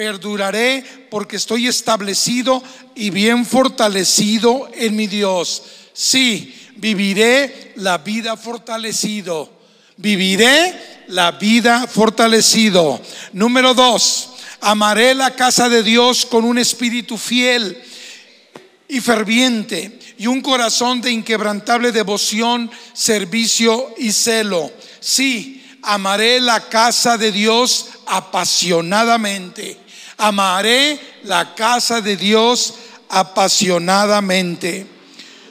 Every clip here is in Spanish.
Perduraré porque estoy establecido y bien fortalecido en mi Dios. Sí, viviré la vida fortalecido. Viviré la vida fortalecido. Número dos, amaré la casa de Dios con un espíritu fiel y ferviente y un corazón de inquebrantable devoción, servicio y celo. Sí, amaré la casa de Dios apasionadamente. Amaré la casa de Dios apasionadamente.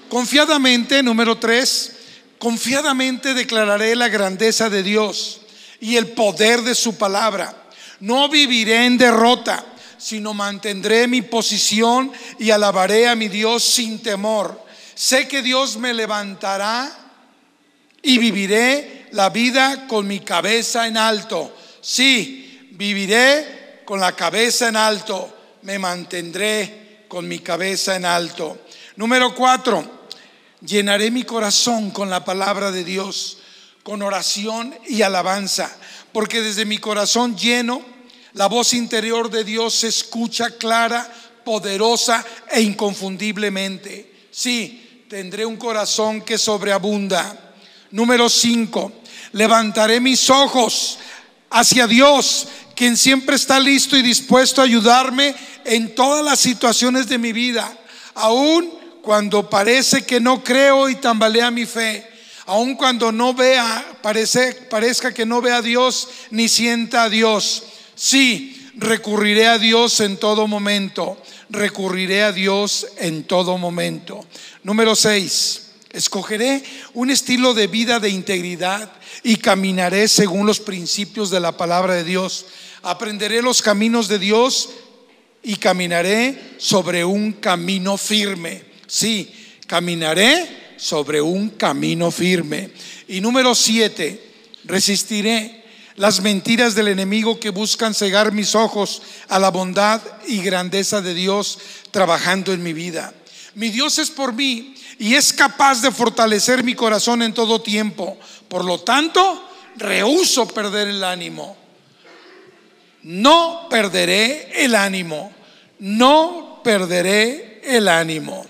Confiadamente, número tres, confiadamente declararé la grandeza de Dios y el poder de su palabra. No viviré en derrota, sino mantendré mi posición y alabaré a mi Dios sin temor. Sé que Dios me levantará y viviré la vida con mi cabeza en alto. Sí, viviré con la cabeza en alto. Me mantendré con mi cabeza en alto. Número cuatro, llenaré mi corazón con la palabra de Dios, con oración y alabanza, porque desde mi corazón lleno, la voz interior de Dios se escucha clara, poderosa e inconfundiblemente. Sí, tendré un corazón que sobreabunda. Número 5. Levantaré mis ojos hacia Dios, quien siempre está listo y dispuesto a ayudarme en todas las situaciones de mi vida, aun cuando parece que no creo y tambalea mi fe, aun cuando no vea, parece, parezca que no vea a Dios ni sienta a Dios. Sí, recurriré a Dios en todo momento. Recurriré a Dios en todo momento. Número 6. Escogeré un estilo de vida de integridad y caminaré según los principios de la palabra de Dios. Aprenderé los caminos de Dios y caminaré sobre un camino firme. Sí, caminaré sobre un camino firme. Y número 7. Resistiré las mentiras del enemigo que buscan cegar mis ojos a la bondad y grandeza de Dios trabajando en mi vida. Mi Dios es por mí y es capaz de fortalecer mi corazón en todo tiempo. Por lo tanto, rehuso perder el ánimo. No perderé el ánimo. No perderé el ánimo.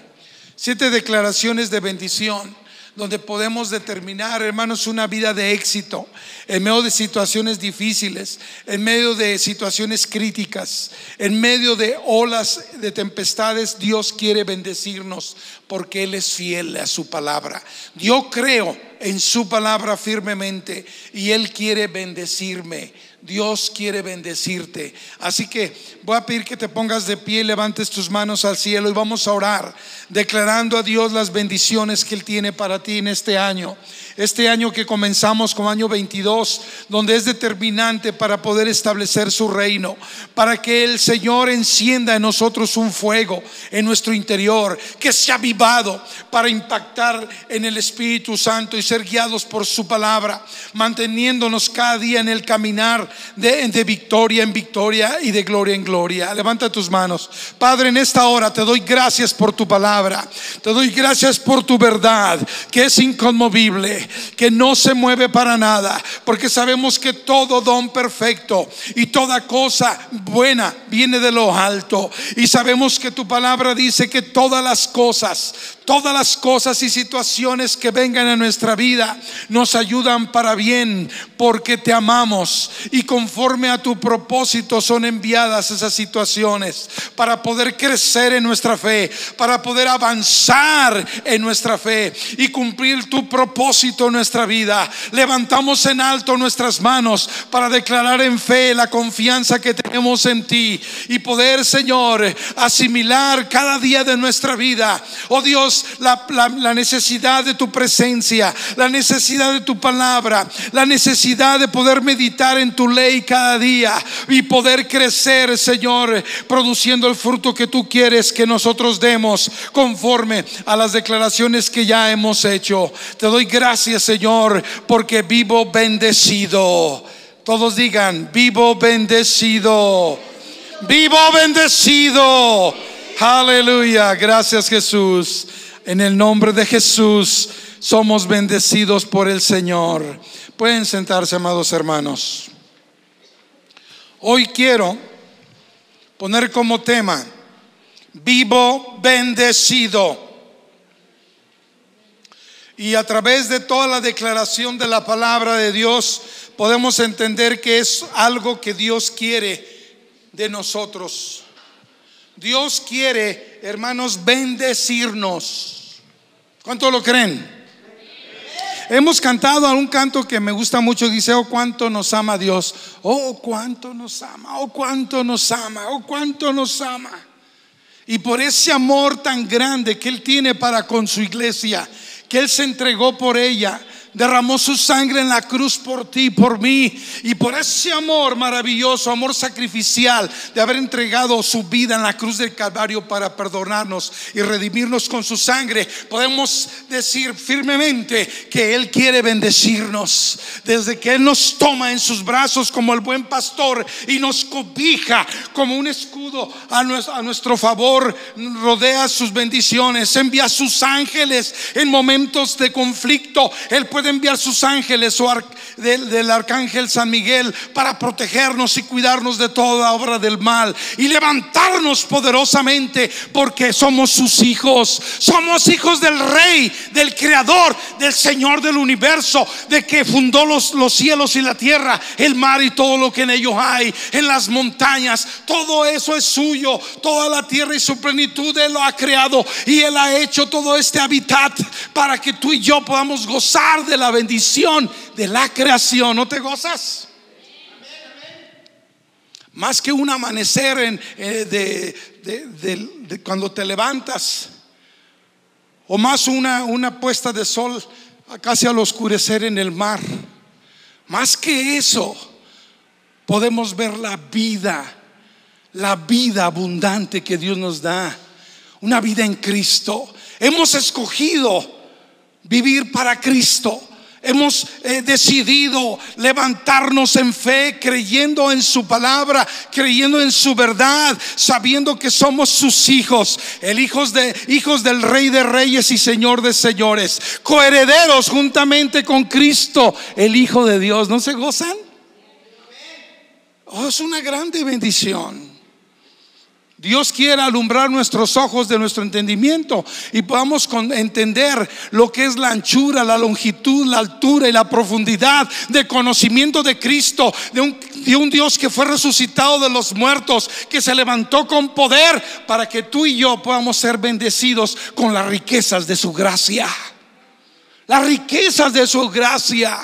Siete declaraciones de bendición donde podemos determinar, hermanos, una vida de éxito en medio de situaciones difíciles, en medio de situaciones críticas, en medio de olas de tempestades. Dios quiere bendecirnos porque Él es fiel a su palabra. Yo creo en su palabra firmemente y Él quiere bendecirme. Dios quiere bendecirte. Así que voy a pedir que te pongas de pie, levantes tus manos al cielo y vamos a orar, declarando a Dios las bendiciones que Él tiene para ti en este año este año que comenzamos como año 22, donde es determinante para poder establecer su reino, para que el Señor encienda en nosotros un fuego en nuestro interior, que sea avivado para impactar en el Espíritu Santo y ser guiados por su palabra, manteniéndonos cada día en el caminar de, de victoria en victoria y de gloria en gloria. Levanta tus manos. Padre, en esta hora te doy gracias por tu palabra, te doy gracias por tu verdad, que es inconmovible que no se mueve para nada, porque sabemos que todo don perfecto y toda cosa buena viene de lo alto. Y sabemos que tu palabra dice que todas las cosas, todas las cosas y situaciones que vengan a nuestra vida nos ayudan para bien, porque te amamos y conforme a tu propósito son enviadas esas situaciones para poder crecer en nuestra fe, para poder avanzar en nuestra fe y cumplir tu propósito nuestra vida. Levantamos en alto nuestras manos para declarar en fe la confianza que tenemos en ti y poder, Señor, asimilar cada día de nuestra vida. Oh Dios, la, la necesidad de tu presencia, la necesidad de tu palabra, la necesidad de poder meditar en tu ley cada día y poder crecer, Señor, produciendo el fruto que tú quieres que nosotros demos conforme a las declaraciones que ya hemos hecho. Te doy gracias Señor, porque vivo bendecido. Todos digan, vivo bendecido. Vivo bendecido. Aleluya. Gracias Jesús. En el nombre de Jesús somos bendecidos por el Señor. Pueden sentarse, amados hermanos. Hoy quiero poner como tema, vivo bendecido. Y a través de toda la declaración de la palabra de Dios podemos entender que es algo que Dios quiere de nosotros. Dios quiere, hermanos, bendecirnos. ¿Cuánto lo creen? Hemos cantado un canto que me gusta mucho, dice, oh cuánto nos ama Dios, oh cuánto nos ama, oh cuánto nos ama, oh cuánto nos ama. Y por ese amor tan grande que Él tiene para con su iglesia, que Él se entregó por ella, derramó su sangre en la cruz por ti, por mí, y por ese amor maravilloso, amor sacrificial de haber entregado su vida en la cruz del Calvario para perdonarnos y redimirnos con su sangre, podemos decir firmemente que Él quiere bendecirnos. Desde que Él nos toma en sus brazos como el buen pastor y nos cobija como un escudo a nuestro, favor, rodea sus bendiciones, envía sus ángeles en momentos de conflicto. Él puede enviar sus ángeles o del, del, arcángel San Miguel para protegernos y cuidarnos de toda obra del mal y levantarnos poderosamente porque somos sus hijos. Somos hijos del rey, del creador, del Señor del universo, de que fundó los, los cielos y la tierra, el mar y todo lo que en ellos hay, en las montañas. Todo eso es suyo. Toda la tierra y su plenitud Él lo ha creado y Él ha hecho todo este hábitat para que tú y yo podamos gozar de la bendición de la creación. ¿No te gozas? Más que un amanecer eh, de, cuando te levantas, o más una, una puesta de sol casi al oscurecer en el mar. Más que eso, podemos ver la vida, la vida abundante que Dios nos da, una vida en Cristo. Hemos escogido vivir para Cristo. Hemos eh, decidido levantarnos en fe, creyendo en su palabra, creyendo en su verdad, sabiendo que somos sus hijos, el hijos de hijos del Rey de Reyes y Señor de Señores, coherederos juntamente con Cristo, el Hijo de Dios. ¿No se gozan? Oh, es una grande bendición. Dios quiere alumbrar nuestros ojos de nuestro entendimiento y podamos entender lo que es la anchura, la longitud, la altura y la profundidad de conocimiento de Cristo, de un, de un Dios que fue resucitado de los muertos, que se levantó con poder para que tú y yo podamos ser bendecidos con las riquezas de su gracia. Las riquezas de su gracia.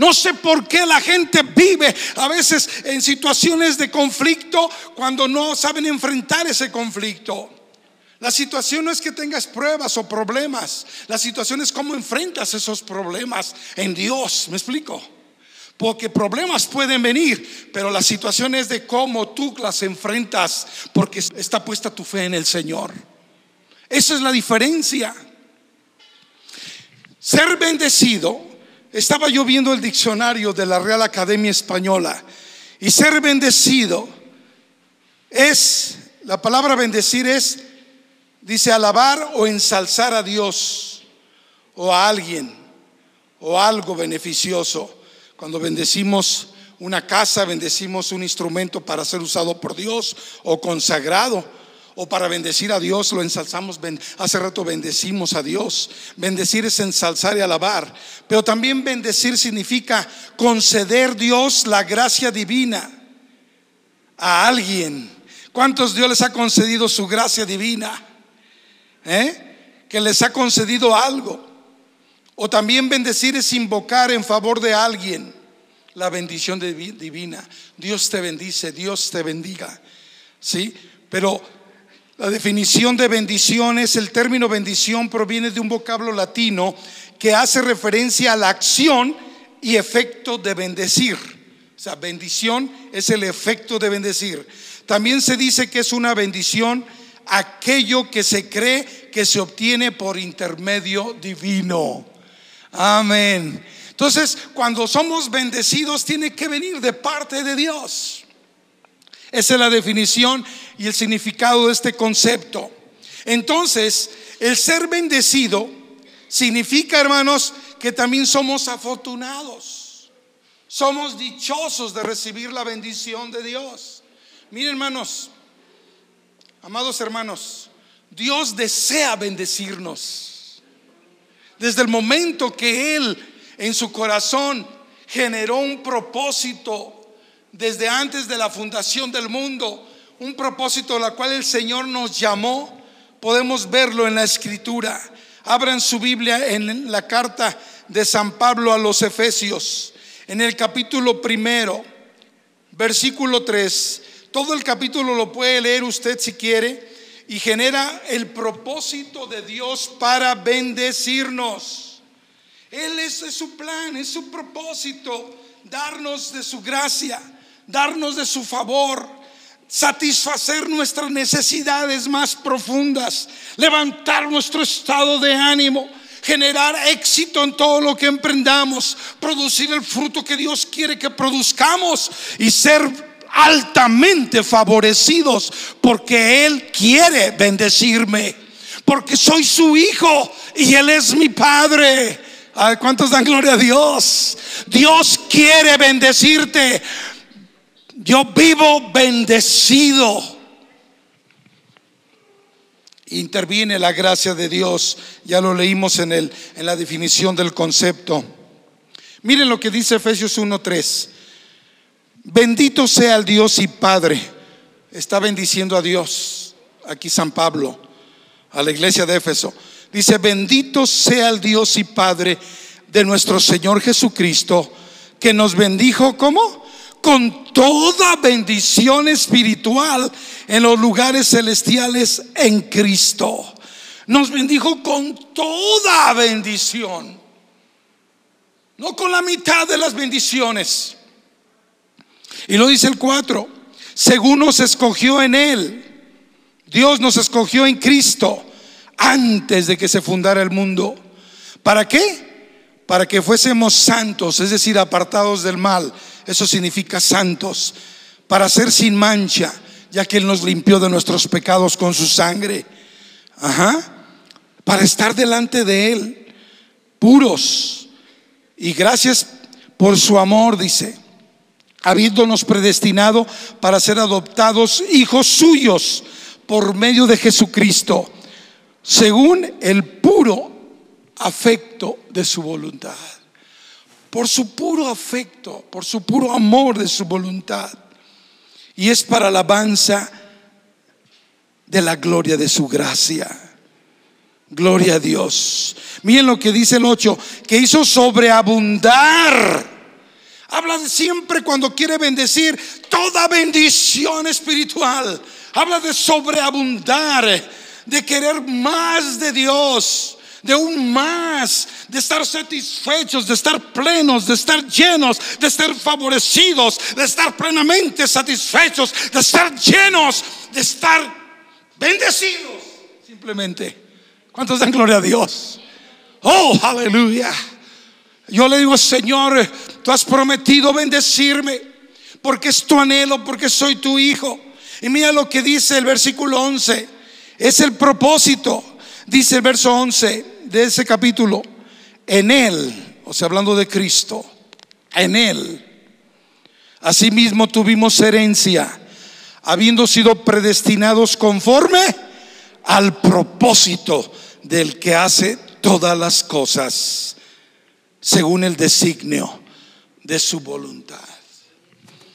No sé por qué la gente vive a veces en situaciones de conflicto cuando no saben enfrentar ese conflicto. La situación no es que tengas pruebas o problemas. La situación es cómo enfrentas esos problemas en Dios. ¿Me explico? Porque problemas pueden venir, pero la situación es de cómo tú las enfrentas porque está puesta tu fe en el Señor. Esa es la diferencia. Ser bendecido estaba yo viendo el diccionario de la Real Academia Española y ser bendecido es, la palabra bendecir es, dice alabar o ensalzar a Dios o a alguien o algo beneficioso. Cuando bendecimos una casa, bendecimos un instrumento para ser usado por Dios o consagrado o para bendecir a Dios lo ensalzamos. Hace rato bendecimos a Dios. Bendecir es ensalzar y alabar. Pero también bendecir significa conceder Dios la gracia divina a alguien. ¿Cuántos Dios les ha concedido su gracia divina? ¿Eh? Que les ha concedido algo. O también bendecir es invocar en favor de alguien la bendición divina. Dios te bendice, Dios te bendiga. ¿Sí? Pero la definición de bendición es el término bendición proviene de un vocablo latino que hace referencia a la acción y efecto de bendecir. O sea, bendición es el efecto de bendecir. También se dice que es una bendición aquello que se cree que se obtiene por intermedio divino. Amén. Entonces, cuando somos bendecidos, tiene que venir de parte de Dios. Esa es la definición y el significado de este concepto. Entonces, el ser bendecido significa, hermanos, que también somos afortunados. Somos dichosos de recibir la bendición de Dios. Miren hermanos, amados hermanos, Dios desea bendecirnos. Desde el momento que Él en su corazón generó un propósito desde antes de la fundación del mundo, un propósito al cual el Señor nos llamó, podemos verlo en la escritura. Abran su Biblia en la carta de San Pablo a los Efesios, en el capítulo primero, versículo 3. Todo el capítulo lo puede leer usted si quiere y genera el propósito de Dios para bendecirnos. Él es, su plan, es su propósito, darnos de su gracia, darnos de su favor, satisfacer nuestras necesidades más profundas, levantar nuestro estado de ánimo, generar éxito en todo lo que emprendamos, producir el fruto que Dios quiere que produzcamos y ser altamente favorecidos porque Él quiere bendecirme, porque soy su hijo y Él es mi padre. ¿Cuántos dan gloria a Dios? Dios quiere bendecirte. Yo vivo bendecido. Interviene la gracia de Dios. Ya lo leímos en, el, en la definición del concepto. Miren lo que dice Efesios 1.3. Bendito sea el Dios y Padre. Está bendiciendo a Dios. Aquí San Pablo, a la iglesia de Éfeso. Dice, bendito sea el Dios y Padre de nuestro Señor Jesucristo, que nos bendijo como con toda bendición espiritual en los lugares celestiales en Cristo. Nos bendijo con toda bendición, no con la mitad de las bendiciones. Y lo dice el 4, según nos escogió en Él, Dios nos escogió en Cristo antes de que se fundara el mundo. ¿Para qué? Para que fuésemos santos, es decir, apartados del mal. Eso significa santos. Para ser sin mancha, ya que Él nos limpió de nuestros pecados con su sangre. Ajá. Para estar delante de Él, puros. Y gracias por su amor, dice habiéndonos predestinado para ser adoptados hijos suyos por medio de Jesucristo, según el puro afecto de su voluntad. Por su puro afecto, por su puro amor de su voluntad. Y es para alabanza de la gloria de su gracia. Gloria a Dios. Miren lo que dice el 8, que hizo sobreabundar Habla de siempre cuando quiere bendecir toda bendición espiritual. Habla de sobreabundar, de querer más de Dios, de un más, de estar satisfechos, de estar plenos, de estar llenos, de estar favorecidos, de estar plenamente satisfechos, de estar llenos, de estar bendecidos. Simplemente. ¿Cuántos dan gloria a Dios? Oh, aleluya. Yo le digo, Señor, tú has prometido bendecirme porque es tu anhelo, porque soy tu hijo. Y mira lo que dice el versículo 11. Es el propósito, dice el verso 11 de ese capítulo. En Él, o sea, hablando de Cristo, en Él. Asimismo tuvimos herencia, habiendo sido predestinados conforme al propósito del que hace todas las cosas según el designio de su voluntad.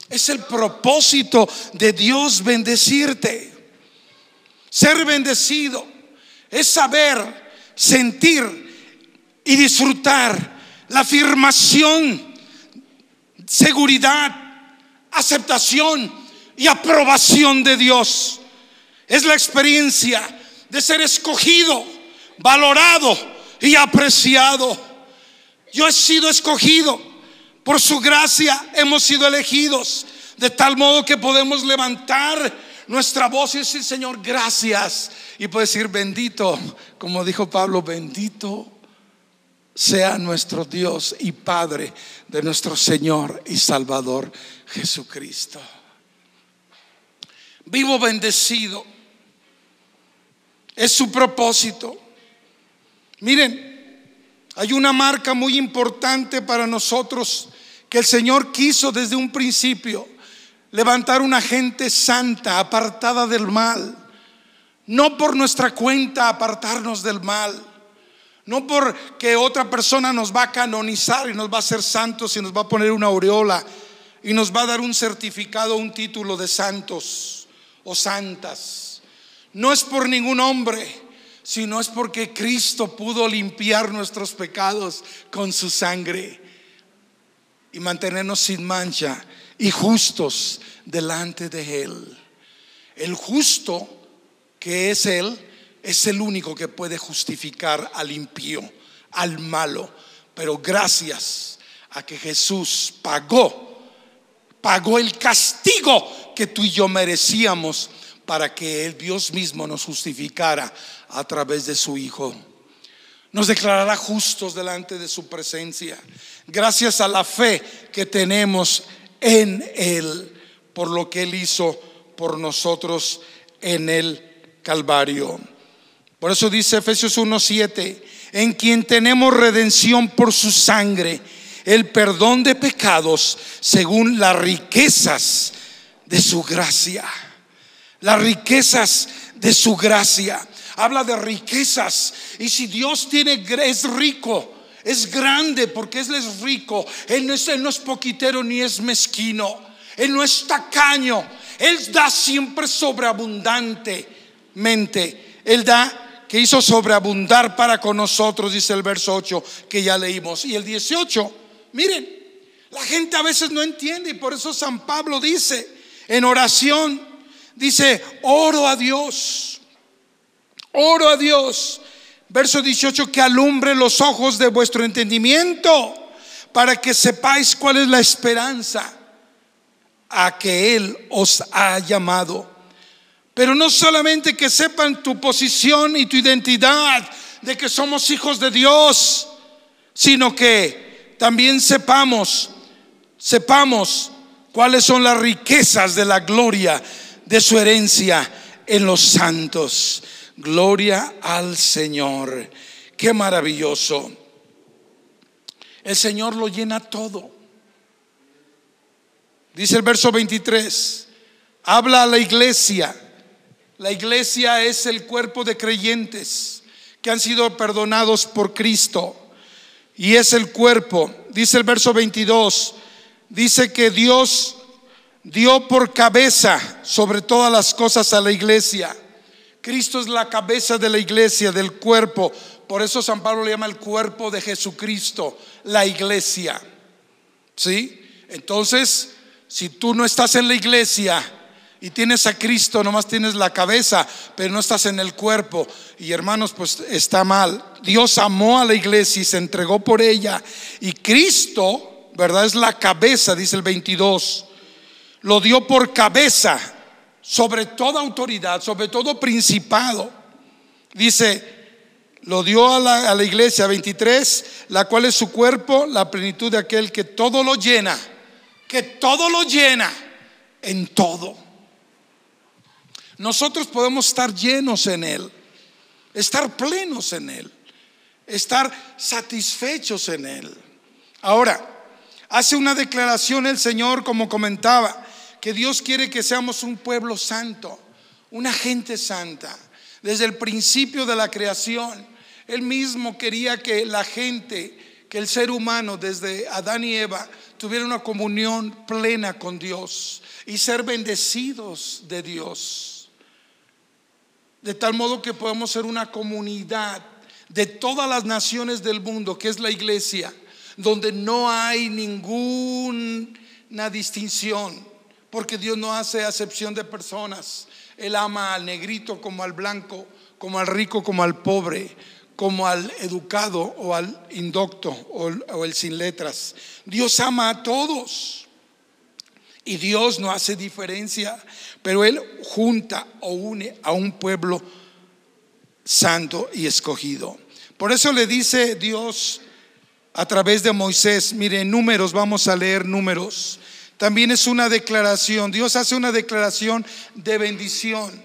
Es el propósito de Dios bendecirte. Ser bendecido es saber, sentir y disfrutar la afirmación, seguridad, aceptación y aprobación de Dios. Es la experiencia de ser escogido, valorado y apreciado. Yo he sido escogido. Por su gracia hemos sido elegidos. De tal modo que podemos levantar nuestra voz y decir, Señor, gracias. Y puede decir, bendito, como dijo Pablo, bendito sea nuestro Dios y Padre de nuestro Señor y Salvador Jesucristo. Vivo bendecido. Es su propósito. Miren, hay una marca muy importante para nosotros que el Señor quiso desde un principio. Levantar una gente santa, apartada del mal. No por nuestra cuenta apartarnos del mal. No porque otra persona nos va a canonizar y nos va a hacer santos y nos va a poner una aureola y nos va a dar un certificado, un título de santos o santas. No es por ningún hombre, sino es porque Cristo pudo limpiar nuestros pecados con su sangre y mantenernos sin mancha y justos delante de Él. El justo que es Él es el único que puede justificar al impío, al malo. Pero gracias a que Jesús pagó, pagó el castigo que tú y yo merecíamos para que el Dios mismo nos justificara a través de su Hijo. Nos declarará justos delante de su presencia, gracias a la fe que tenemos en Él, por lo que Él hizo por nosotros en el Calvario. Por eso dice Efesios 1:7, en quien tenemos redención por su sangre, el perdón de pecados según las riquezas de su gracia. Las riquezas de su gracia. Habla de riquezas. Y si Dios tiene, es rico, es grande porque Él es rico. Él no es, poquitero ni es mezquino. Él no es tacaño. Él da siempre sobreabundantemente. Él da que hizo sobreabundar para con nosotros, dice el verso 8 que ya leímos. Y el 18, miren, la gente a veces no entiende y por eso San Pablo dice en oración, dice, oro a Dios, oro a Dios Verso 18, que alumbre los ojos de vuestro entendimiento para que sepáis cuál es la esperanza a que Él os ha llamado. Pero no solamente que sepan tu posición y tu identidad de que somos hijos de Dios, sino que también sepamos, sepamos cuáles son las riquezas de la gloria de su herencia en los santos. Gloria al Señor. Qué maravilloso. El Señor lo llena todo. Dice el verso 23. Habla a la iglesia. La iglesia es el cuerpo de creyentes que han sido perdonados por Cristo. Y es el cuerpo. Dice el verso 22. Dice que Dios dio por cabeza sobre todas las cosas a la iglesia Cristo es la cabeza de la iglesia, del cuerpo. Por eso San Pablo le llama el cuerpo de Jesucristo, la iglesia. ¿Sí? Entonces, si tú no estás en la iglesia y tienes a Cristo, nomás tienes la cabeza, pero no estás en el cuerpo. Y hermanos, pues está mal. Dios amó a la iglesia y se entregó por ella. Y Cristo, ¿verdad? Es la cabeza, dice el 22. Lo dio por cabeza sobre toda autoridad, sobre todo principado. Dice, lo dio a la, iglesia 23, la cual es su cuerpo, la plenitud de aquel que todo lo llena, que todo lo llena en todo. Nosotros podemos estar llenos en Él, estar plenos en Él, estar satisfechos en Él. Ahora, hace una declaración el Señor, como comentaba, que Dios quiere que seamos un pueblo santo, una gente santa. Desde el principio de la creación, Él mismo quería que la gente, que el ser humano, desde Adán y Eva, tuviera una comunión plena con Dios y ser bendecidos de Dios. De tal modo que podemos ser una comunidad de todas las naciones del mundo, que es la iglesia, donde no hay ninguna distinción porque Dios no hace acepción de personas. Él ama al negrito como al blanco, como al rico como al pobre, como al educado o al indocto o, el sin letras. Dios ama a todos. Y Dios no hace diferencia, pero Él junta o une a un pueblo santo y escogido. Por eso le dice Dios a través de Moisés, mire, números, vamos a leer números también es una declaración. Dios hace una declaración de bendición.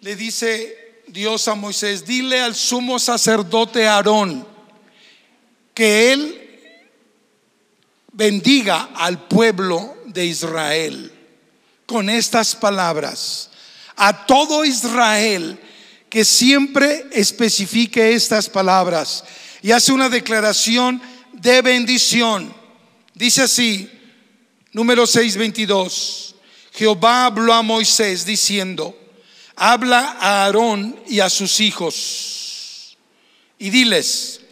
Le dice Dios a Moisés, dile al sumo sacerdote Aarón que él bendiga al pueblo de Israel con estas palabras. A todo Israel que siempre especifique estas palabras y hace una declaración de bendición. Dice así, número 622. Jehová habló a Moisés diciendo, habla a Aarón y a sus hijos y diles,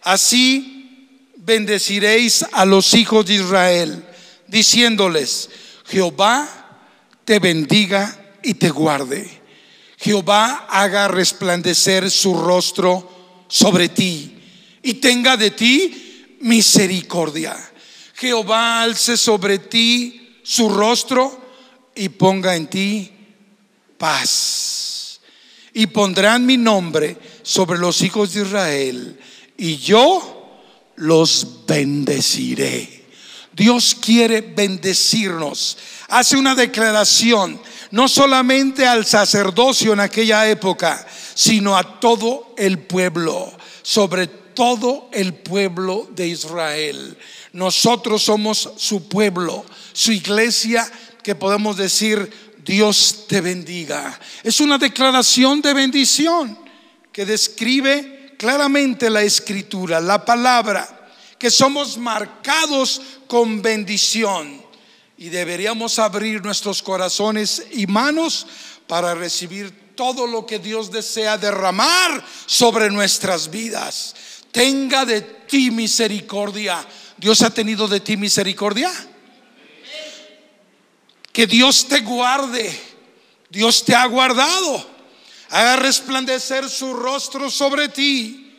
así bendeciréis a los hijos de Israel, diciéndoles, Jehová te bendiga y te guarde. Jehová haga resplandecer su rostro sobre ti y tenga de ti misericordia. Jehová alce sobre ti su rostro y ponga en ti paz. Y pondrán mi nombre sobre los hijos de Israel y yo los bendeciré. Dios quiere bendecirnos. Hace una declaración, no solamente al sacerdocio en aquella época, sino a todo el pueblo, sobre todo el pueblo de Israel. Nosotros somos su pueblo, su iglesia, que podemos decir, Dios te bendiga. Es una declaración de bendición que describe claramente la escritura, la palabra, que somos marcados con bendición y deberíamos abrir nuestros corazones y manos para recibir todo lo que Dios desea derramar sobre nuestras vidas. Tenga de ti misericordia. ¿Dios ha tenido de ti misericordia? Que Dios te guarde. Dios te ha guardado. Haga resplandecer su rostro sobre ti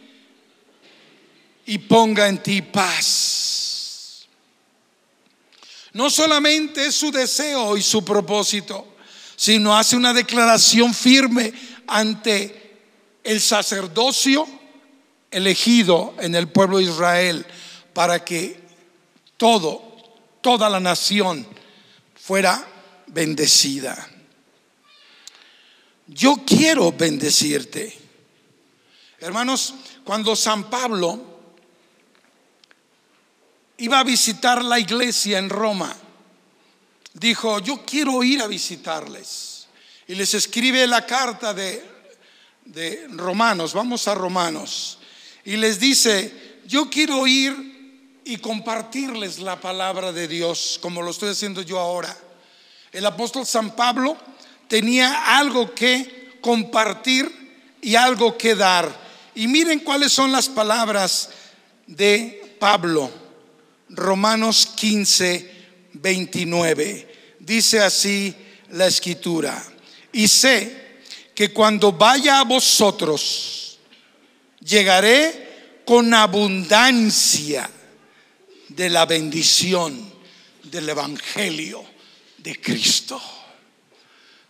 y ponga en ti paz. No solamente es su deseo y su propósito, sino hace una declaración firme ante el sacerdocio elegido en el pueblo de Israel para que todo, toda la nación fuera bendecida. Yo quiero bendecirte. Hermanos, cuando San Pablo iba a visitar la iglesia en Roma, dijo, yo quiero ir a visitarles. Y les escribe la carta de, de Romanos, vamos a Romanos, y les dice, yo quiero ir y compartirles la palabra de Dios, como lo estoy haciendo yo ahora. El apóstol San Pablo tenía algo que compartir y algo que dar. Y miren cuáles son las palabras de Pablo. Romanos 15, 29. Dice así la escritura. Y sé que cuando vaya a vosotros, llegaré con abundancia de la bendición del Evangelio de Cristo.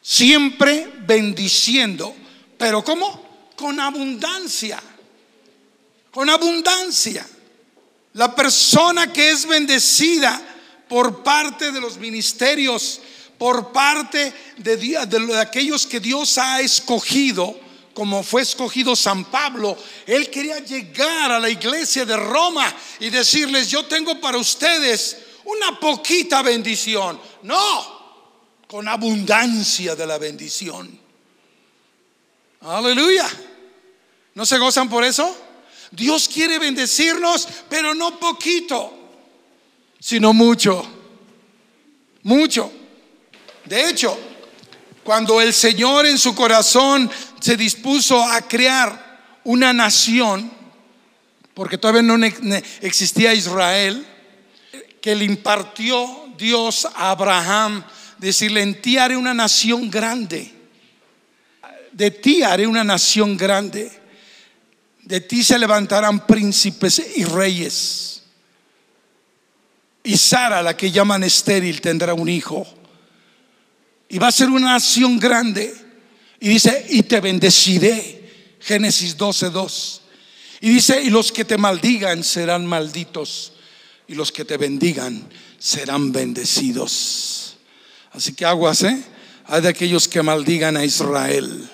Siempre bendiciendo, pero ¿cómo? Con abundancia. Con abundancia. La persona que es bendecida por parte de los ministerios, por parte de, de, aquellos que Dios ha escogido, como fue escogido San Pablo, él quería llegar a la iglesia de Roma y decirles, yo tengo para ustedes una poquita bendición. No, con abundancia de la bendición. Aleluya. ¿No se gozan por eso? Dios quiere bendecirnos, pero no poquito, sino mucho. Mucho. De hecho, cuando el Señor en su corazón se dispuso a crear una nación, porque todavía no existía Israel, que le impartió Dios a Abraham, decirle, en ti haré una nación grande, de ti haré una nación grande, de ti se levantarán príncipes y reyes. Y Sara, la que llaman estéril, tendrá un hijo. Y va a ser una nación grande. Y dice, y te bendeciré. Génesis 12, 2. Y dice, y los que te maldigan serán malditos. Y los que te bendigan serán bendecidos. Así que aguas, ¿eh? Hay de aquellos que maldigan a Israel.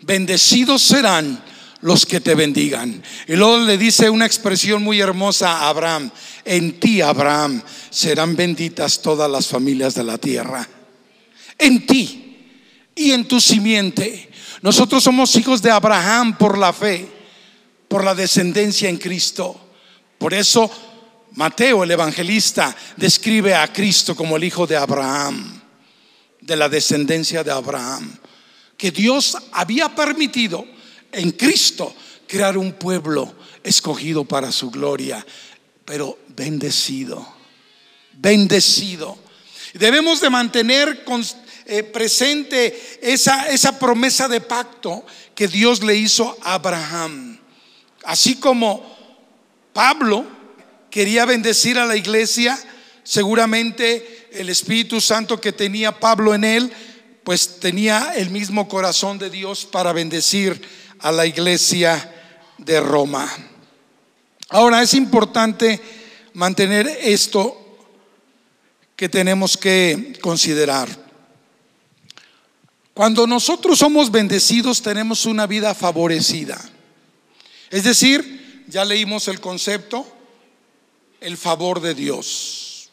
Bendecidos serán los que te bendigan. Y luego le dice una expresión muy hermosa a Abraham, en ti, Abraham, serán benditas todas las familias de la tierra. En ti y en tu simiente. Nosotros somos hijos de Abraham por la fe, por la descendencia en Cristo. Por eso Mateo, el evangelista, describe a Cristo como el hijo de Abraham, de la descendencia de Abraham, que Dios había permitido en Cristo crear un pueblo escogido para su gloria, pero bendecido, bendecido. Debemos de mantener eh, presente esa, esa promesa de pacto que Dios le hizo a Abraham. Así como Pablo quería bendecir a la iglesia, seguramente el Espíritu Santo que tenía Pablo en él, pues tenía el mismo corazón de Dios para bendecir a la iglesia de Roma. Ahora es importante mantener esto que tenemos que considerar. Cuando nosotros somos bendecidos tenemos una vida favorecida. Es decir, ya leímos el concepto, el favor de Dios.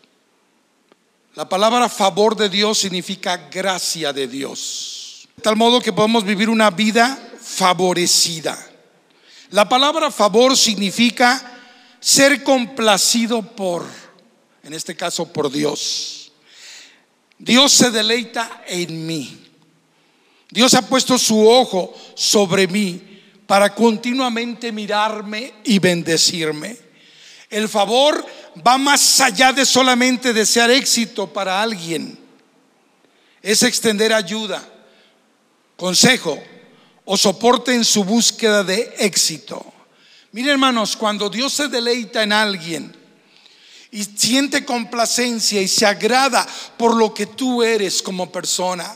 La palabra favor de Dios significa gracia de Dios. De tal modo que podemos vivir una vida favorecida. La palabra favor significa ser complacido por, en este caso por Dios. Dios se deleita en mí. Dios ha puesto su ojo sobre mí para continuamente mirarme y bendecirme. El favor va más allá de solamente desear éxito para alguien. Es extender ayuda, consejo, o soporte en su búsqueda de éxito. Miren hermanos, cuando Dios se deleita en alguien y siente complacencia y se agrada por lo que tú eres como persona,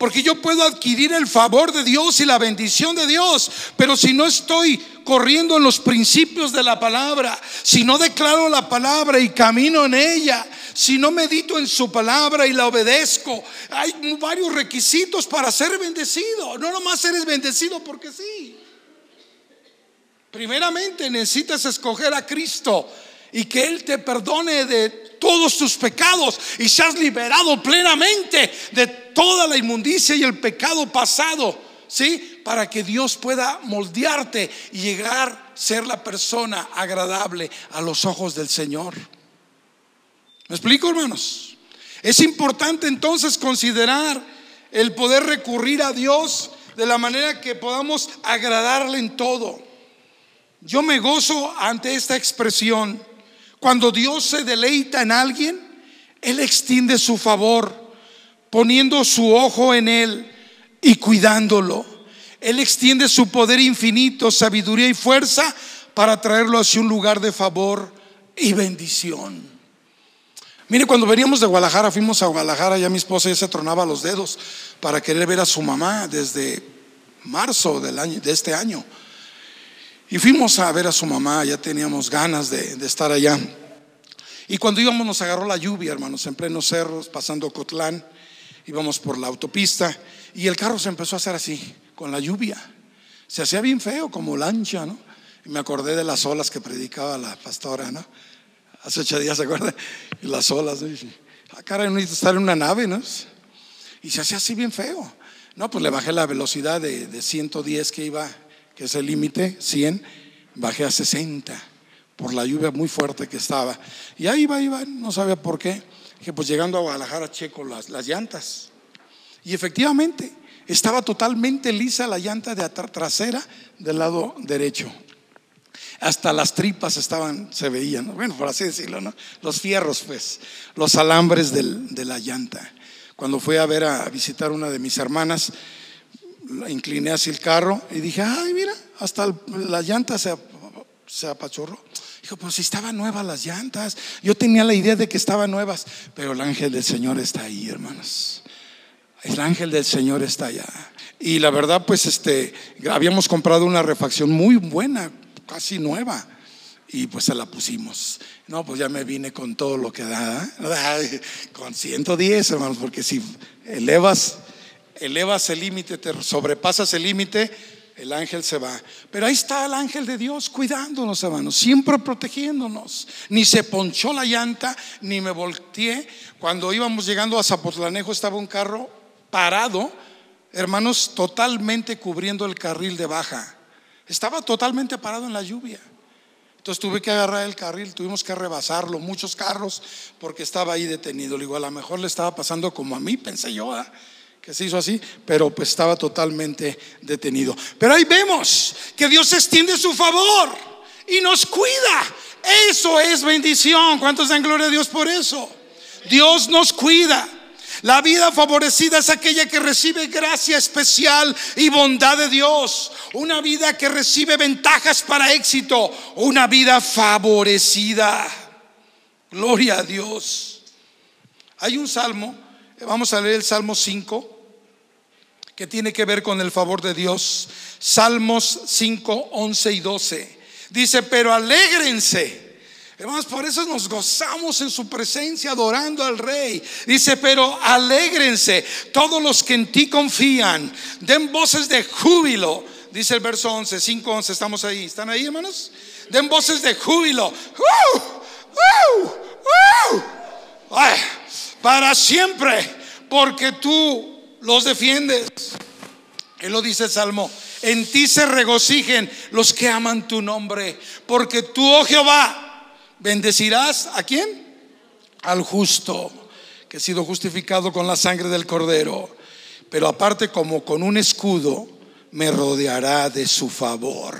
porque yo puedo adquirir el favor de Dios y la bendición de Dios, pero si no estoy corriendo en los principios de la palabra, si no declaro la palabra y camino en ella, si no medito en su palabra y la obedezco, hay varios requisitos para ser bendecido. No nomás eres bendecido porque sí. Primeramente necesitas escoger a Cristo y que Él te perdone de todos tus pecados y seas liberado plenamente de toda la inmundicia y el pecado pasado, ¿sí? Para que Dios pueda moldearte y llegar a ser la persona agradable a los ojos del Señor. ¿Me explico, hermanos? Es importante entonces considerar el poder recurrir a Dios de la manera que podamos agradarle en todo. Yo me gozo ante esta expresión. Cuando Dios se deleita en alguien, Él extiende su favor, poniendo su ojo en Él y cuidándolo. Él extiende su poder infinito, sabiduría y fuerza para traerlo hacia un lugar de favor y bendición. Mire, cuando veníamos de Guadalajara, fuimos a Guadalajara, ya mi esposa ya se tronaba los dedos para querer ver a su mamá desde marzo del año, de este año. Y fuimos a ver a su mamá, ya teníamos ganas de, de estar allá. Y cuando íbamos nos agarró la lluvia, hermanos, en plenos cerros, pasando Cotlán, íbamos por la autopista y el carro se empezó a hacer así, con la lluvia. Se hacía bien feo, como lancha, ¿no? Me acordé de las olas que predicaba la pastora, ¿no? hace ocho días, ¿se acuerdan? Las olas, ¿no? ah, cara, necesito estar en una nave, ¿no? Y se hacía así bien feo. No, pues le bajé la velocidad de, de 110 que iba, que es el límite, 100, bajé a 60 por la lluvia muy fuerte que estaba. Y ahí iba, iba, no sabía por qué. Dije, pues llegando a Guadalajara checo las, las llantas. Y efectivamente, estaba totalmente lisa la llanta de trasera del lado derecho hasta las tripas estaban, se veían, bueno, por así decirlo, ¿no? Los fierros, pues, los alambres de la llanta. Cuando fui a ver a, visitar una de mis hermanas, la incliné hacia el carro y dije, ay, mira, hasta la llanta se, se apachorró. Dijo, pues si estaban nuevas las llantas. Yo tenía la idea de que estaban nuevas, pero el ángel del Señor está ahí, hermanos. El ángel del Señor está allá. Y la verdad, pues este, habíamos comprado una refacción muy buena, casi nueva. Y pues se la pusimos. No, pues ya me vine con todo lo que da. ¿eh? Con 110, hermanos, porque si elevas, elevas el límite, te sobrepasas el límite, el ángel se va. Pero ahí está el ángel de Dios cuidándonos, hermanos, siempre protegiéndonos. Ni se ponchó la llanta, ni me volteé. Cuando íbamos llegando a Zapotlanejo estaba un carro parado, hermanos, totalmente cubriendo el carril de baja. Estaba totalmente parado en la lluvia. Entonces tuve que agarrar el carril, tuvimos que rebasarlo, muchos carros, porque estaba ahí detenido. Digo, a lo mejor le estaba pasando como a mí, pensé yo. ¿ah? Que se hizo así, pero pues estaba totalmente detenido. Pero ahí vemos que Dios extiende su favor y nos cuida. Eso es bendición. ¿Cuántos dan gloria a Dios por eso? Dios nos cuida. La vida favorecida es aquella que recibe gracia especial y bondad de Dios. Una vida que recibe ventajas para éxito. Una vida favorecida. Gloria a Dios. Hay un salmo Vamos a leer el Salmo 5, que tiene que ver con el favor de Dios. Salmos 5, 11 y 12. Dice, pero alégrense. Hermanos, por eso nos gozamos en su presencia adorando al Rey. Dice, pero alégrense todos los que en ti confían. Den voces de júbilo. Dice el verso 11, 5, 11. Estamos ahí. ¿Están ahí, hermanos? Den voces de júbilo. Ay, para siempre, porque tú los defiendes. Él lo dice el Salmo. En ti se regocijen los que aman tu nombre, porque tú, oh Jehová, bendecirás a quién? Al justo, que ha sido justificado con la sangre del cordero. Pero aparte, como con un escudo, me rodeará de su favor.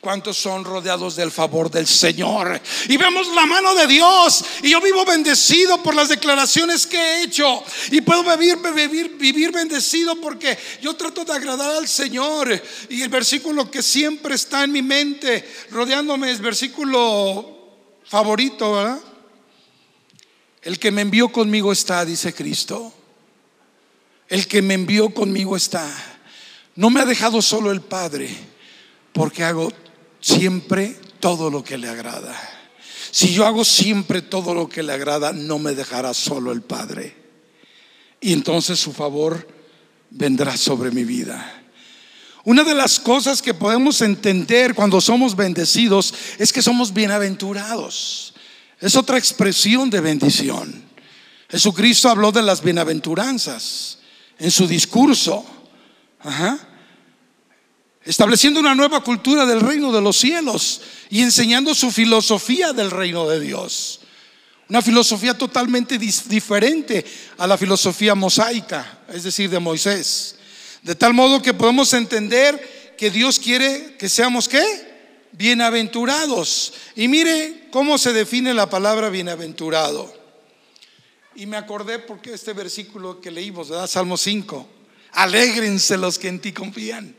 ¿Cuántos son rodeados del favor del Señor? Y vemos la mano de Dios. Y yo vivo bendecido por las declaraciones que he hecho. Y puedo vivir, vivir, bendecido porque yo trato de agradar al Señor. Y el versículo que siempre está en mi mente, rodeándome, es versículo favorito, ¿verdad? El que me envió conmigo está, dice Cristo. El que me envió conmigo está. No me ha dejado solo el Padre, porque hago siempre todo lo que le agrada. Si yo hago siempre todo lo que le agrada, no me dejará solo el Padre. Y entonces su favor vendrá sobre mi vida. Una de las cosas que podemos entender cuando somos bendecidos es que somos bienaventurados. Es otra expresión de bendición. Jesucristo habló de las bienaventuranzas en su discurso. Ajá estableciendo una nueva cultura del reino de los cielos y enseñando su filosofía del reino de Dios. Una filosofía totalmente diferente a la filosofía mosaica, es decir, de Moisés. De tal modo que podemos entender que Dios quiere que seamos qué? Bienaventurados. Y mire cómo se define la palabra bienaventurado. Y me acordé porque este versículo que leímos, ¿verdad? Salmo 5. Alégrense los que en ti confían.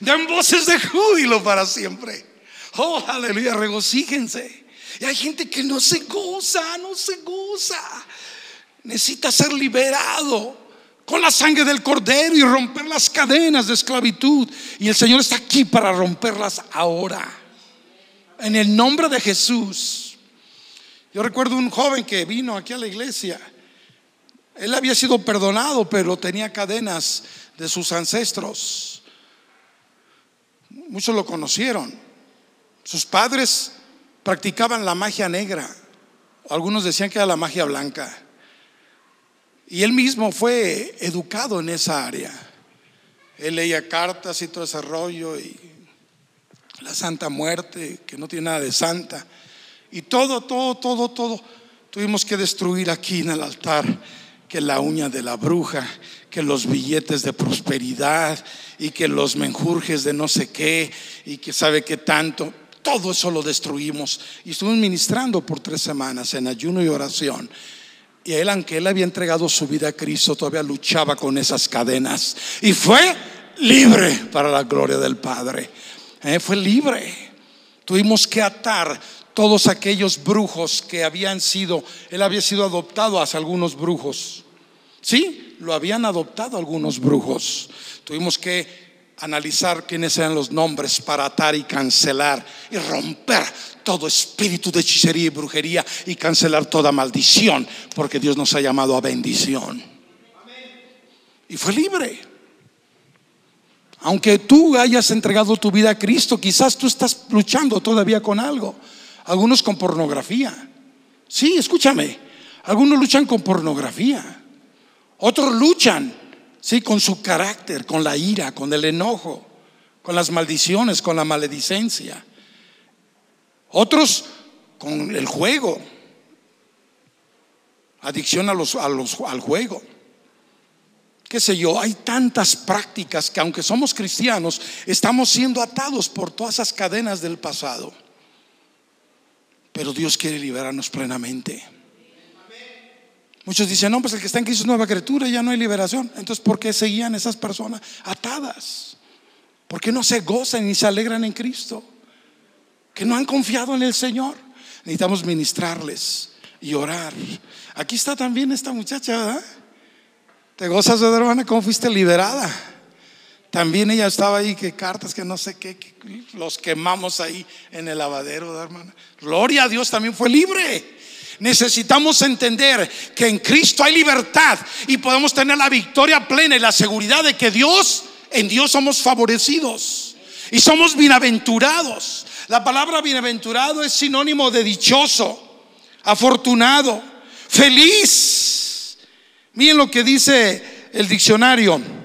Den voces de júbilo para siempre. Oh, aleluya, regocíjense. Y hay gente que no se goza, no se goza. Necesita ser liberado con la sangre del cordero y romper las cadenas de esclavitud. Y el Señor está aquí para romperlas ahora. En el nombre de Jesús. Yo recuerdo un joven que vino aquí a la iglesia. Él había sido perdonado, pero tenía cadenas de sus ancestros muchos lo conocieron. Sus padres practicaban la magia negra. Algunos decían que era la magia blanca. Y él mismo fue educado en esa área. Él leía cartas y todo ese rollo y la Santa Muerte, que no tiene nada de santa. Y todo, todo, todo, todo tuvimos que destruir aquí en el altar, que la uña de la bruja, que los billetes de prosperidad y que los menjurjes de no sé qué y que sabe qué tanto. Todo eso lo destruimos y estuvimos ministrando por tres semanas en ayuno y oración. Y él, aunque él había entregado su vida a Cristo, todavía luchaba con esas cadenas y fue libre para la gloria del Padre. Eh, fue libre. Tuvimos que atar todos aquellos brujos que habían sido, él había sido adoptado hacia algunos brujos. ¿Sí? lo habían adoptado algunos brujos. Tuvimos que analizar quiénes eran los nombres para atar y cancelar y romper todo espíritu de hechicería y brujería y cancelar toda maldición, porque Dios nos ha llamado a bendición. Y fue libre. Aunque tú hayas entregado tu vida a Cristo, quizás tú estás luchando todavía con algo. Algunos con pornografía. Sí, escúchame. Algunos luchan con pornografía. Otros luchan, sí, con su carácter, con la ira, con el enojo, con las maldiciones, con la maledicencia. Otros con el juego, adicción al juego. Qué sé yo, hay tantas prácticas que aunque somos cristianos, estamos siendo atados por todas esas cadenas del pasado. Pero Dios quiere liberarnos plenamente. Muchos dicen, no, pues el que está en Cristo es nueva criatura, ya no hay liberación. Entonces, ¿por qué seguían esas personas atadas? ¿Por qué no se gozan ni se alegran en Cristo? Que no han confiado en el Señor. Necesitamos ministrarles y orar. Aquí está también esta muchacha, ¿verdad? ¿Te gozas, hermana? ¿Cómo fuiste liberada? También ella estaba ahí, que cartas, que no sé qué, los quemamos ahí en el lavadero, hermana. Gloria a Dios, también fue libre. Necesitamos entender que en Cristo hay libertad y podemos tener la victoria plena y la seguridad de que Dios, en Dios somos favorecidos y somos bienaventurados. La palabra bienaventurado es sinónimo de dichoso, afortunado, feliz. Miren lo que dice el diccionario.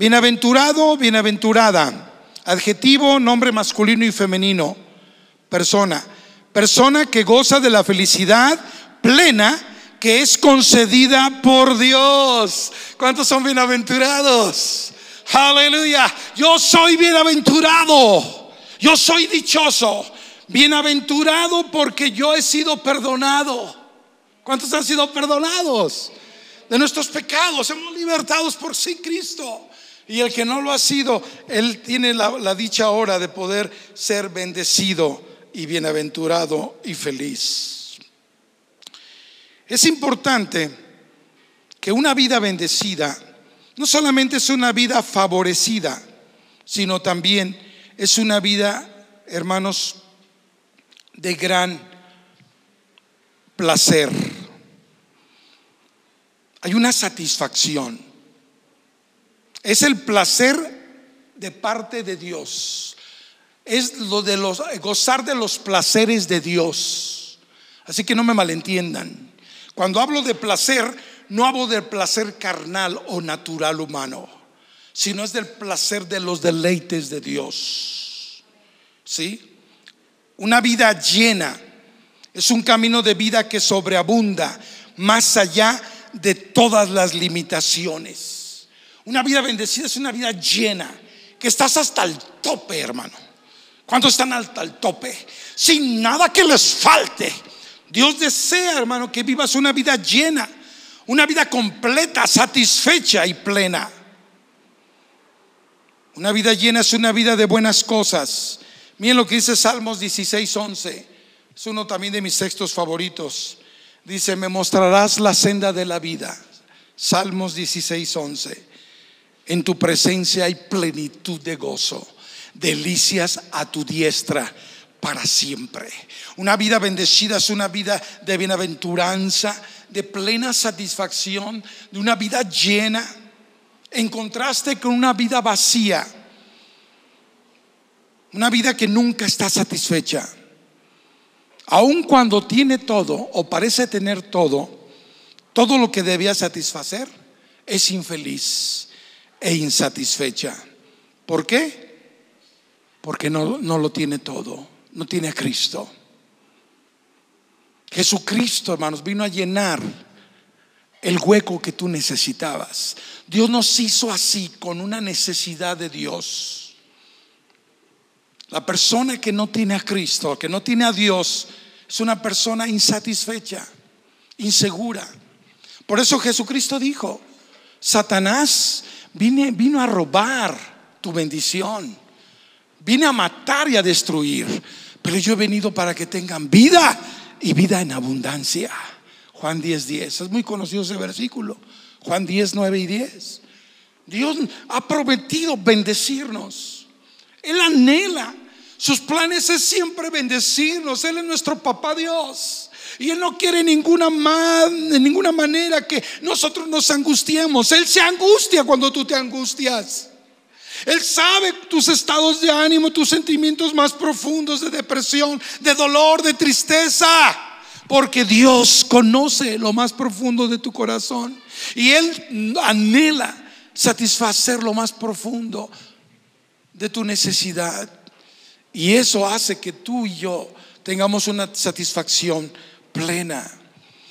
Bienaventurado, bienaventurada. Adjetivo, nombre masculino y femenino. Persona. Persona que goza de la felicidad plena que es concedida por Dios. ¿Cuántos son bienaventurados? Aleluya. Yo soy bienaventurado. Yo soy dichoso. Bienaventurado porque yo he sido perdonado. ¿Cuántos han sido perdonados? De nuestros pecados. Hemos libertados por sí Cristo. Y el que no lo ha sido, él tiene la, dicha ahora de poder ser bendecido y bienaventurado y feliz. Es importante que una vida bendecida no solamente es una vida favorecida, sino también es una vida, hermanos, de gran placer. Hay una satisfacción. Es el placer de parte de Dios es lo de los gozar de los placeres de Dios. Así que no me malentiendan. Cuando hablo de placer, no hablo del placer carnal o natural humano, sino es del placer de los deleites de Dios. ¿Sí? Una vida llena es un camino de vida que sobreabunda más allá de todas las limitaciones. Una vida bendecida es una vida llena, que estás hasta el tope, hermano. ¿Cuántos están al, al tope? Sin nada que les falte. Dios desea, hermano, que vivas una vida llena, una vida completa, satisfecha y plena. Una vida llena es una vida de buenas cosas. Miren lo que dice Salmos 16, 11. Es uno también de mis textos favoritos. Dice, me mostrarás la senda de la vida. Salmos 16, 11. En tu presencia hay plenitud de gozo delicias a tu diestra para siempre. Una vida bendecida es una vida de bienaventuranza, de plena satisfacción, de una vida llena, en contraste con una vida vacía, una vida que nunca está satisfecha. Aun cuando tiene todo o parece tener todo, todo lo que debía satisfacer es infeliz e insatisfecha. ¿Por qué? porque no, lo tiene todo, no tiene a Cristo. Jesucristo, hermanos, vino a llenar el hueco que tú necesitabas. Dios nos hizo así, con una necesidad de Dios. La persona que no tiene a Cristo, que no tiene a Dios, es una persona insatisfecha, insegura. Por eso Jesucristo dijo, Satanás vino a robar tu bendición. Vine a matar y a destruir, pero yo he venido para que tengan vida y vida en abundancia. Juan 10, 10. Es muy conocido ese versículo. Juan 10, 9 y 10. Dios ha prometido bendecirnos. Él anhela. Sus planes es siempre bendecirnos. Él es nuestro papá Dios. Y Él no quiere ninguna, de ninguna manera que nosotros nos angustiemos. Él se angustia cuando tú te angustias. Él sabe tus estados de ánimo, tus sentimientos más profundos de depresión, de dolor, de tristeza. Porque Dios conoce lo más profundo de tu corazón. Y Él anhela satisfacer lo más profundo de tu necesidad. Y eso hace que tú y yo tengamos una satisfacción plena.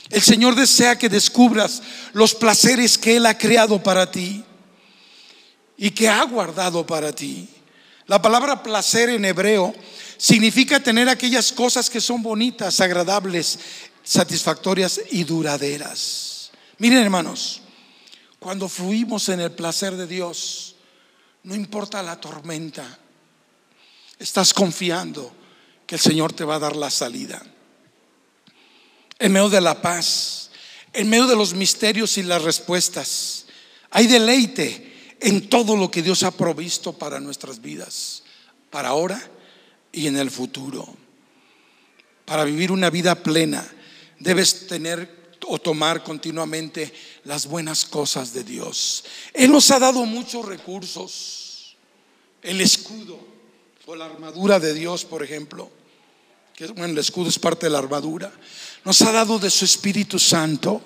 El Señor desea que descubras los placeres que Él ha creado para ti y que ha guardado para ti. La palabra placer en hebreo significa tener aquellas cosas que son bonitas, agradables, satisfactorias y duraderas. Miren hermanos, cuando fluimos en el placer de Dios, no importa la tormenta, estás confiando que el Señor te va a dar la salida en medio de la paz, en medio de los misterios y las respuestas. Hay deleite en todo lo que Dios ha provisto para nuestras vidas, para ahora y en el futuro. Para vivir una vida plena, debes tener o tomar continuamente las buenas cosas de Dios. Él nos ha dado muchos recursos. El escudo o la armadura de Dios, por ejemplo, que bueno, el escudo es parte de la armadura nos ha dado de su Espíritu Santo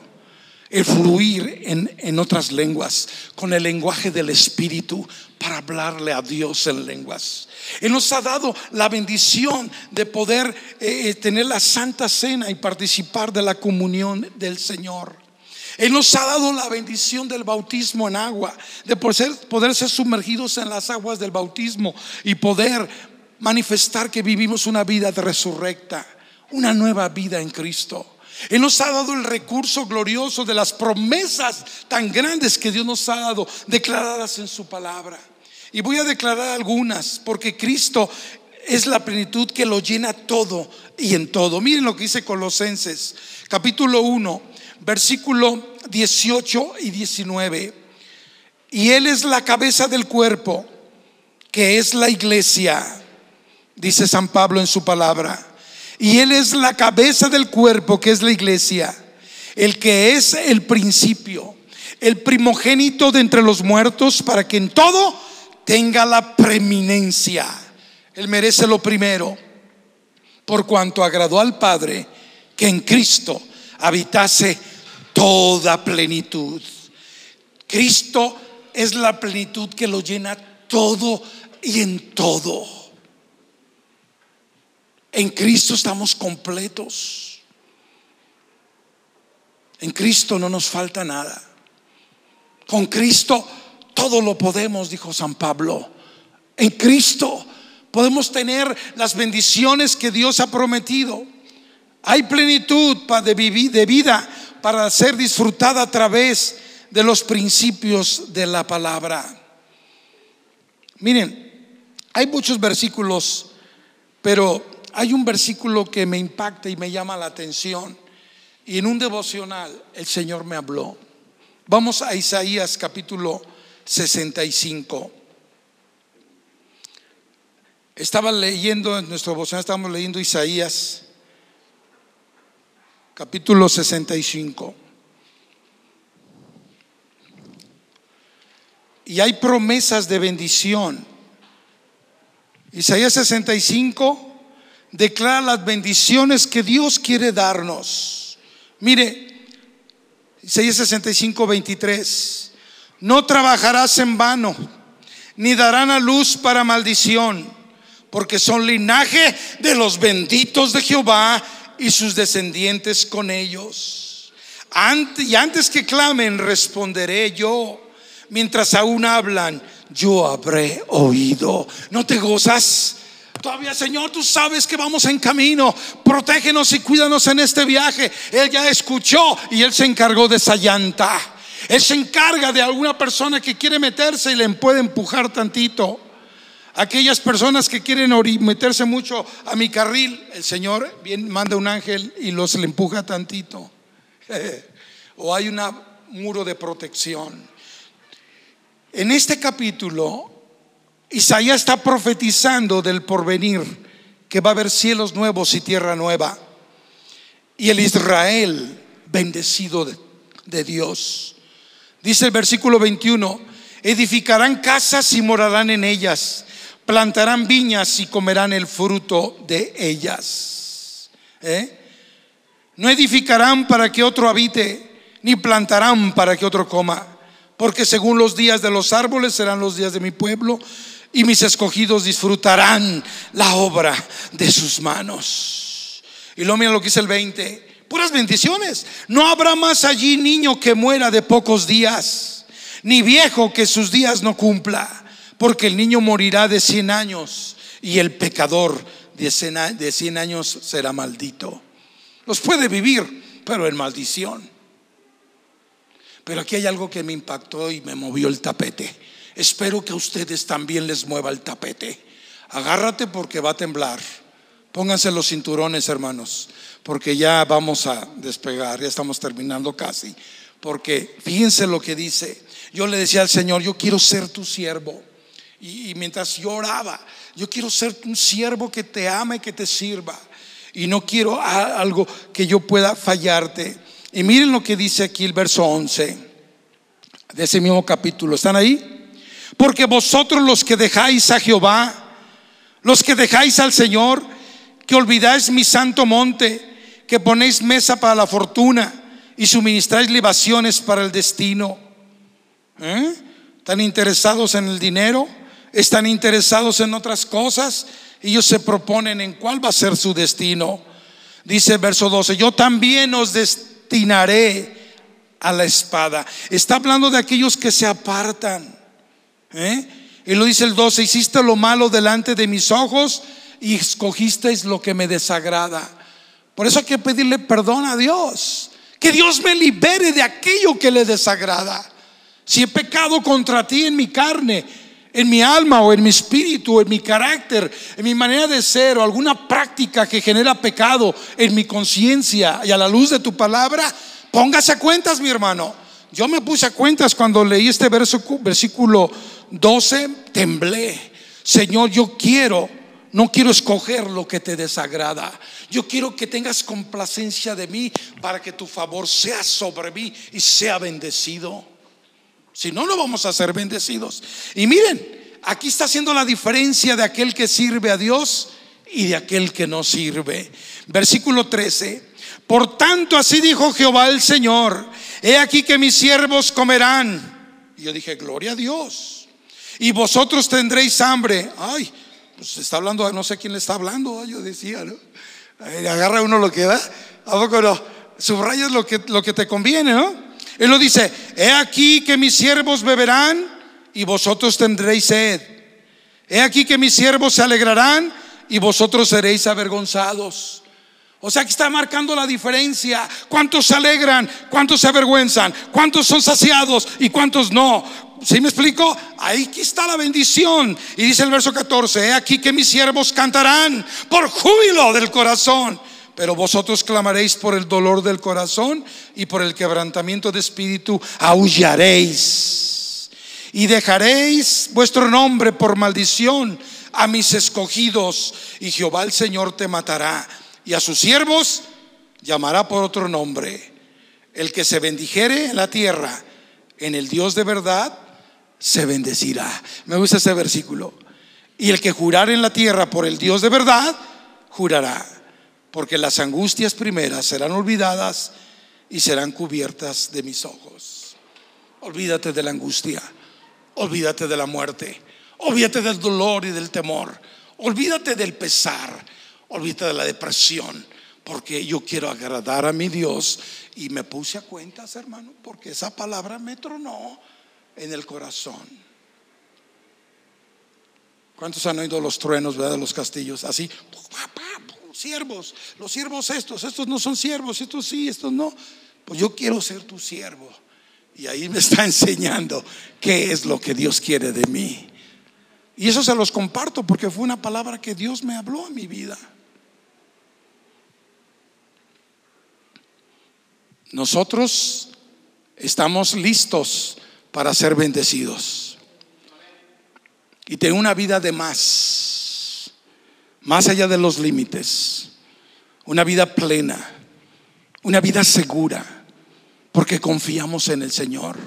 el fluir en, otras lenguas, con el lenguaje del Espíritu, para hablarle a Dios en lenguas. Él nos ha dado la bendición de poder eh, eh, tener la Santa Cena y participar de la comunión del Señor. Él nos ha dado la bendición del bautismo en agua, de poder, poder ser sumergidos en las aguas del bautismo y poder manifestar que vivimos una vida de resurrecta una nueva vida en Cristo. Él nos ha dado el recurso glorioso de las promesas tan grandes que Dios nos ha dado, declaradas en su palabra. Y voy a declarar algunas, porque Cristo es la plenitud que lo llena todo y en todo. Miren lo que dice Colosenses, capítulo 1, versículo 18 y 19. Y Él es la cabeza del cuerpo, que es la iglesia, dice San Pablo en su palabra y Él es la cabeza del cuerpo que es la iglesia, el que es el principio, el primogénito de entre los muertos para que en todo tenga la preeminencia. Él merece lo primero, por cuanto agradó al Padre que en Cristo habitase toda plenitud. Cristo es la plenitud que lo llena todo y en todo. En Cristo estamos completos. En Cristo no nos falta nada. Con Cristo todo lo podemos, dijo San Pablo. En Cristo podemos tener las bendiciones que Dios ha prometido. Hay plenitud de vida para ser disfrutada a través de los principios de la palabra. Miren, hay muchos versículos, pero hay un versículo que me impacta y me llama la atención. Y en un devocional el Señor me habló. Vamos a Isaías capítulo 65. Estaba leyendo en nuestro devocional, estábamos leyendo Isaías capítulo 65. Y hay promesas de bendición. Isaías 65 declara las bendiciones que Dios quiere darnos. Mire, Isaías 65, 23. No trabajarás en vano, ni darán a luz para maldición, porque son linaje de los benditos de Jehová y sus descendientes con ellos. y antes que clamen, responderé yo. Mientras aún hablan, yo habré oído. ¿No te gozas? Todavía, Señor, tú sabes que vamos en camino. Protégenos y cuídanos en este viaje. Él ya escuchó y Él se encargó de esa llanta. Él se encarga de alguna persona que quiere meterse y le puede empujar tantito. Aquellas personas que quieren meterse mucho a mi carril, el Señor bien, manda un ángel y los le empuja tantito. o hay un muro de protección. En este capítulo Isaías está profetizando del porvenir, que va a haber cielos nuevos y tierra nueva. Y el Israel bendecido de, Dios. Dice el versículo 21, Edificarán casas y morarán en ellas. Plantarán viñas y comerán el fruto de ellas. ¿Eh? No edificarán para que otro habite, ni plantarán para que otro coma. Porque según los días de los árboles serán los días de mi pueblo, y mis escogidos disfrutarán la obra de sus manos. Y lo mira lo que dice el 20. Puras bendiciones. No habrá más allí niño que muera de pocos días, ni viejo que sus días no cumpla, porque el niño morirá de 100 años y el pecador de 100 años será maldito. Los puede vivir, pero en maldición. Pero aquí hay algo que me impactó y me movió el tapete. Espero que a ustedes también les mueva el tapete. Agárrate porque va a temblar. Pónganse los cinturones, hermanos, porque ya vamos a despegar, ya estamos terminando casi. Porque fíjense lo que dice. Yo le decía al Señor, yo quiero ser tu siervo. Y, mientras yo oraba, yo quiero ser un siervo que te ama y que te sirva. Y no quiero algo que yo pueda fallarte. Y miren lo que dice aquí el verso 11 de ese mismo capítulo. ¿Están ahí? Porque vosotros los que dejáis a Jehová, los que dejáis al Señor, que olvidáis mi santo monte, que ponéis mesa para la fortuna y suministráis libaciones para el destino. ¿Eh? ¿Están interesados en el dinero? ¿Están interesados en otras cosas? Ellos se proponen en cuál va a ser su destino. Dice el verso 12, yo también os destinaré a la espada. Está hablando de aquellos que se apartan. ¿Eh? Y lo dice el 12, hiciste lo malo delante de mis ojos y escogisteis lo que me desagrada. Por eso hay que pedirle perdón a Dios. Que Dios me libere de aquello que le desagrada. Si he pecado contra ti en mi carne, en mi alma o en mi espíritu, en mi carácter, en mi manera de ser o alguna práctica que genera pecado en mi conciencia y a la luz de tu palabra, póngase a cuentas, mi hermano. Yo me puse a cuentas cuando leí este versículo 12, temblé. Señor, yo quiero, no quiero escoger lo que te desagrada. Yo quiero que tengas complacencia de mí para que tu favor sea sobre mí y sea bendecido. Si no, no vamos a ser bendecidos. Y miren, aquí está haciendo la diferencia de aquel que sirve a Dios y de aquel que no sirve. Versículo 13. Por tanto, así dijo Jehová el Señor, he aquí que mis siervos comerán. Y yo dije, gloria a Dios. Y vosotros tendréis hambre. Ay, pues está hablando, no sé quién le está hablando. Yo decía, ¿no? Agarra uno lo que da. ¿A poco no? Subrayas lo que, lo que te conviene, ¿no? Él lo dice, he aquí que mis siervos beberán y vosotros tendréis sed. He aquí que mis siervos se alegrarán y vosotros seréis avergonzados. O sea que está marcando la diferencia. ¿Cuántos se alegran? ¿Cuántos se avergüenzan? ¿Cuántos son saciados y cuántos no? ¿Sí me explico? Ahí está la bendición. Y dice el verso 14, he aquí que mis siervos cantarán por júbilo del corazón pero vosotros clamaréis por el dolor del corazón y por el quebrantamiento de espíritu, aullaréis y dejaréis vuestro nombre por maldición a mis escogidos y Jehová el Señor te matará y a sus siervos llamará por otro nombre. El que se bendijere en la tierra en el Dios de verdad, se bendecirá. Me gusta ese versículo. Y el que jurar en la tierra por el Dios de verdad, jurará porque las angustias primeras serán olvidadas y serán cubiertas de mis ojos. Olvídate de la angustia, olvídate de la muerte, olvídate del dolor y del temor, olvídate del pesar, olvídate de la depresión, porque yo quiero agradar a mi Dios y me puse a cuentas, hermano, porque esa palabra me tronó en el corazón. ¿Cuántos han oído los truenos de los castillos? Así, siervos, los siervos estos, estos no son siervos, estos sí, estos no. Pues yo quiero ser tu siervo. Y ahí me está enseñando qué es lo que Dios quiere de mí. Y eso se los comparto porque fue una palabra que Dios me habló a mi vida. Nosotros estamos listos para ser bendecidos. Y tener una vida de más más allá de los límites, una vida plena, una vida segura, porque confiamos en el Señor,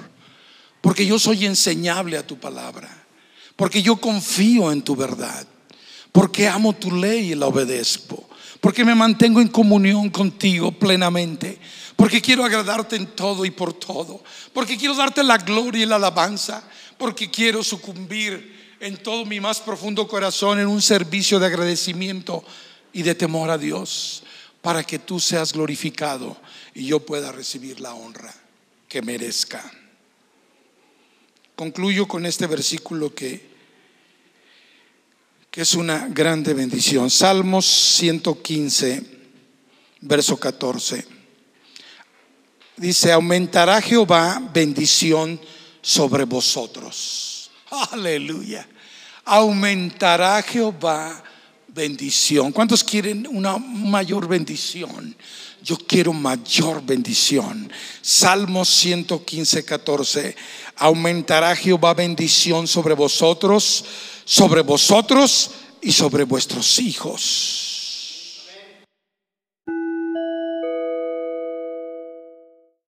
porque yo soy enseñable a tu palabra, porque yo confío en tu verdad, porque amo tu ley y la obedezco, porque me mantengo en comunión contigo plenamente, porque quiero agradarte en todo y por todo, porque quiero darte la gloria y la alabanza, porque quiero sucumbir en todo mi más profundo corazón en un servicio de agradecimiento y de temor a Dios, para que tú seas glorificado y yo pueda recibir la honra que merezca. Concluyo con este versículo que, que es una grande bendición. Salmos 115, verso 14. Dice, aumentará Jehová bendición sobre vosotros. Aleluya. Aumentará Jehová bendición. ¿Cuántos quieren una mayor bendición? Yo quiero mayor bendición. Salmos 115, 14. Aumentará Jehová bendición sobre vosotros, sobre vosotros y sobre vuestros hijos